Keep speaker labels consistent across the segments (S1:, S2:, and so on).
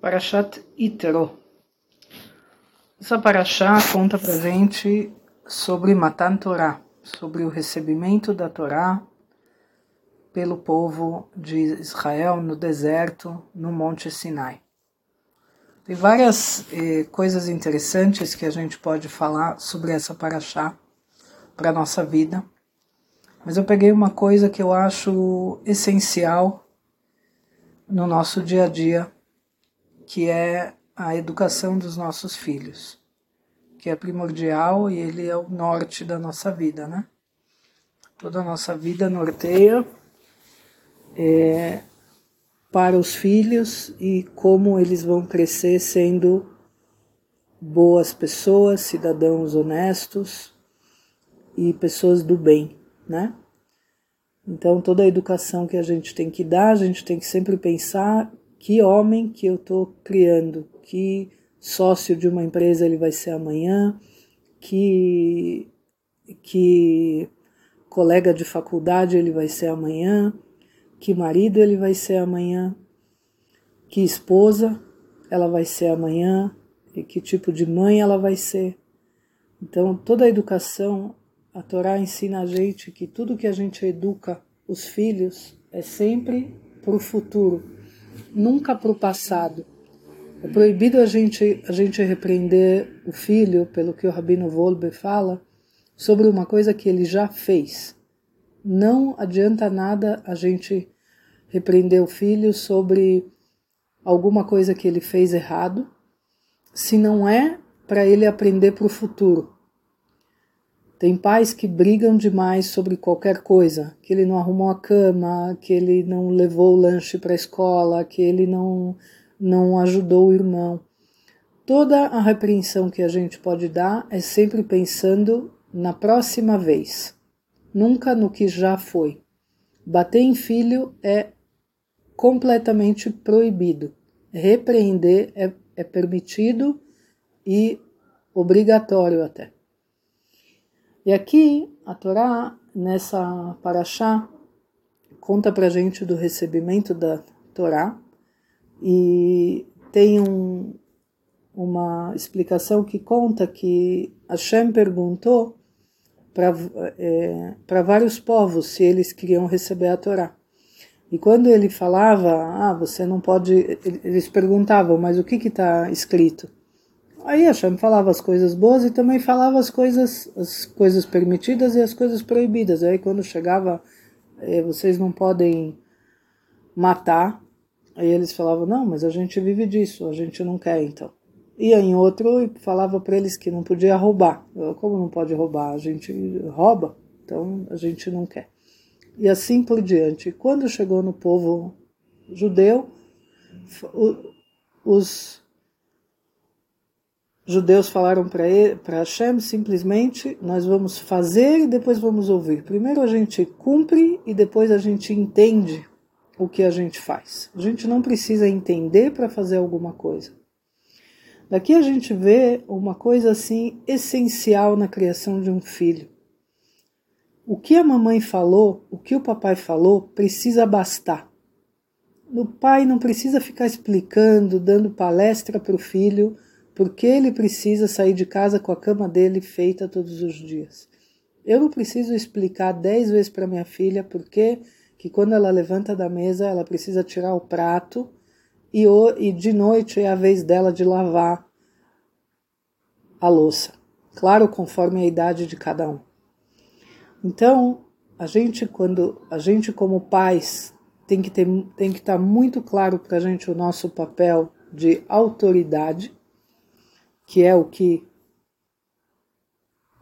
S1: Parashat Itero. Essa Parashá conta pra gente sobre Matan Torá, sobre o recebimento da Torá pelo povo de Israel no deserto, no Monte Sinai. Tem várias eh, coisas interessantes que a gente pode falar sobre essa Parashá para nossa vida, mas eu peguei uma coisa que eu acho essencial no nosso dia a dia que é a educação dos nossos filhos, que é primordial e ele é o norte da nossa vida, né? Toda a nossa vida norteia é, para os filhos e como eles vão crescer sendo boas pessoas, cidadãos honestos e pessoas do bem, né? Então toda a educação que a gente tem que dar, a gente tem que sempre pensar que homem que eu estou criando, que sócio de uma empresa ele vai ser amanhã, que, que colega de faculdade ele vai ser amanhã, que marido ele vai ser amanhã, que esposa ela vai ser amanhã? E que tipo de mãe ela vai ser. Então, toda a educação, a Torá ensina a gente que tudo que a gente educa os filhos é sempre para o futuro nunca para o passado. É proibido a gente, a gente repreender o filho, pelo que o Rabino Volber fala, sobre uma coisa que ele já fez. Não adianta nada a gente repreender o filho sobre alguma coisa que ele fez errado, se não é para ele aprender para o futuro. Tem pais que brigam demais sobre qualquer coisa, que ele não arrumou a cama, que ele não levou o lanche para a escola, que ele não, não ajudou o irmão. Toda a repreensão que a gente pode dar é sempre pensando na próxima vez, nunca no que já foi. Bater em filho é completamente proibido. Repreender é, é permitido e obrigatório até. E aqui a Torá, nessa paraxá, conta pra gente do recebimento da Torá e tem um, uma explicação que conta que Hashem perguntou para é, vários povos se eles queriam receber a Torá. E quando ele falava, ah, você não pode, eles perguntavam, mas o que está escrito? Aí Hashem falava as coisas boas e também falava as coisas, as coisas permitidas e as coisas proibidas. Aí quando chegava, eh, vocês não podem matar, aí eles falavam, não, mas a gente vive disso, a gente não quer então. Ia em outro e falava para eles que não podia roubar. Como não pode roubar? A gente rouba, então a gente não quer. E assim por diante. Quando chegou no povo judeu, os judeus falaram para Hashem simplesmente: nós vamos fazer e depois vamos ouvir. Primeiro a gente cumpre e depois a gente entende o que a gente faz. A gente não precisa entender para fazer alguma coisa. Daqui a gente vê uma coisa assim essencial na criação de um filho. O que a mamãe falou, o que o papai falou, precisa bastar. O pai não precisa ficar explicando, dando palestra para o filho por que ele precisa sair de casa com a cama dele feita todos os dias? Eu não preciso explicar dez vezes para minha filha por que que quando ela levanta da mesa ela precisa tirar o prato e, e de noite é a vez dela de lavar a louça. Claro, conforme a idade de cada um. Então, a gente quando a gente como pais tem que ter tem que estar tá muito claro para a gente o nosso papel de autoridade que é o que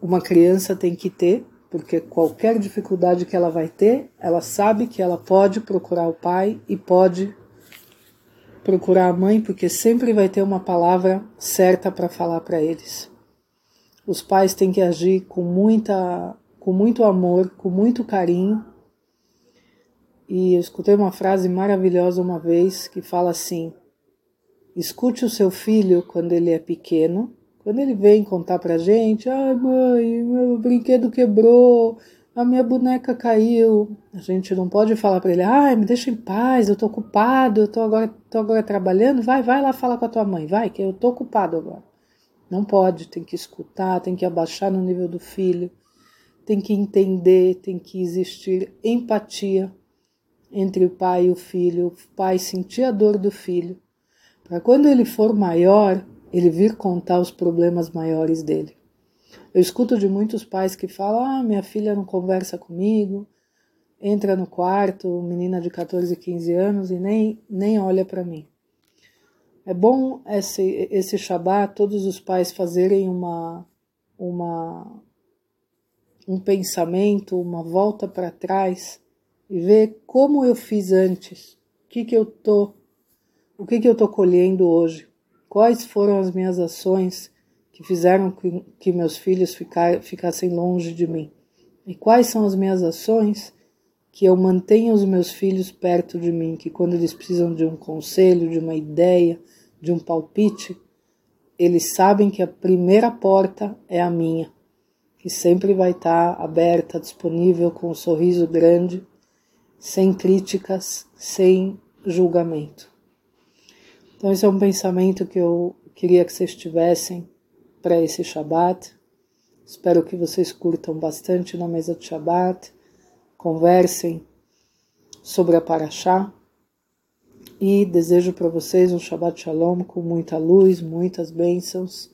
S1: uma criança tem que ter, porque qualquer dificuldade que ela vai ter, ela sabe que ela pode procurar o pai e pode procurar a mãe, porque sempre vai ter uma palavra certa para falar para eles. Os pais têm que agir com muita com muito amor, com muito carinho. E eu escutei uma frase maravilhosa uma vez que fala assim: Escute o seu filho quando ele é pequeno, quando ele vem contar pra gente, ai mãe, meu brinquedo quebrou, a minha boneca caiu. A gente não pode falar para ele, ai, me deixa em paz, eu tô ocupado, eu tô agora, tô agora trabalhando, vai, vai lá falar com a tua mãe, vai, que eu tô ocupado agora. Não pode, tem que escutar, tem que abaixar no nível do filho, tem que entender, tem que existir empatia entre o pai e o filho, o pai sentir a dor do filho, para quando ele for maior, ele vir contar os problemas maiores dele. Eu escuto de muitos pais que falam: ah, minha filha não conversa comigo, entra no quarto, menina de 14, 15 anos, e nem, nem olha para mim. É bom esse, esse Shabat todos os pais fazerem uma, uma, um pensamento, uma volta para trás e ver como eu fiz antes, o que, que eu tô, o que, que eu tô colhendo hoje, quais foram as minhas ações que fizeram que, que meus filhos ficar, ficassem longe de mim? E quais são as minhas ações que eu mantenha os meus filhos perto de mim, que quando eles precisam de um conselho, de uma ideia, de um palpite, eles sabem que a primeira porta é a minha, que sempre vai estar aberta, disponível, com um sorriso grande, sem críticas, sem julgamento. Então, esse é um pensamento que eu queria que vocês tivessem para esse Shabat. Espero que vocês curtam bastante na mesa de Shabat, conversem sobre a Paraxá e desejo para vocês um Shabbat Shalom com muita luz, muitas bênçãos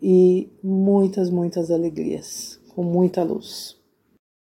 S1: e muitas, muitas alegrias, com muita luz.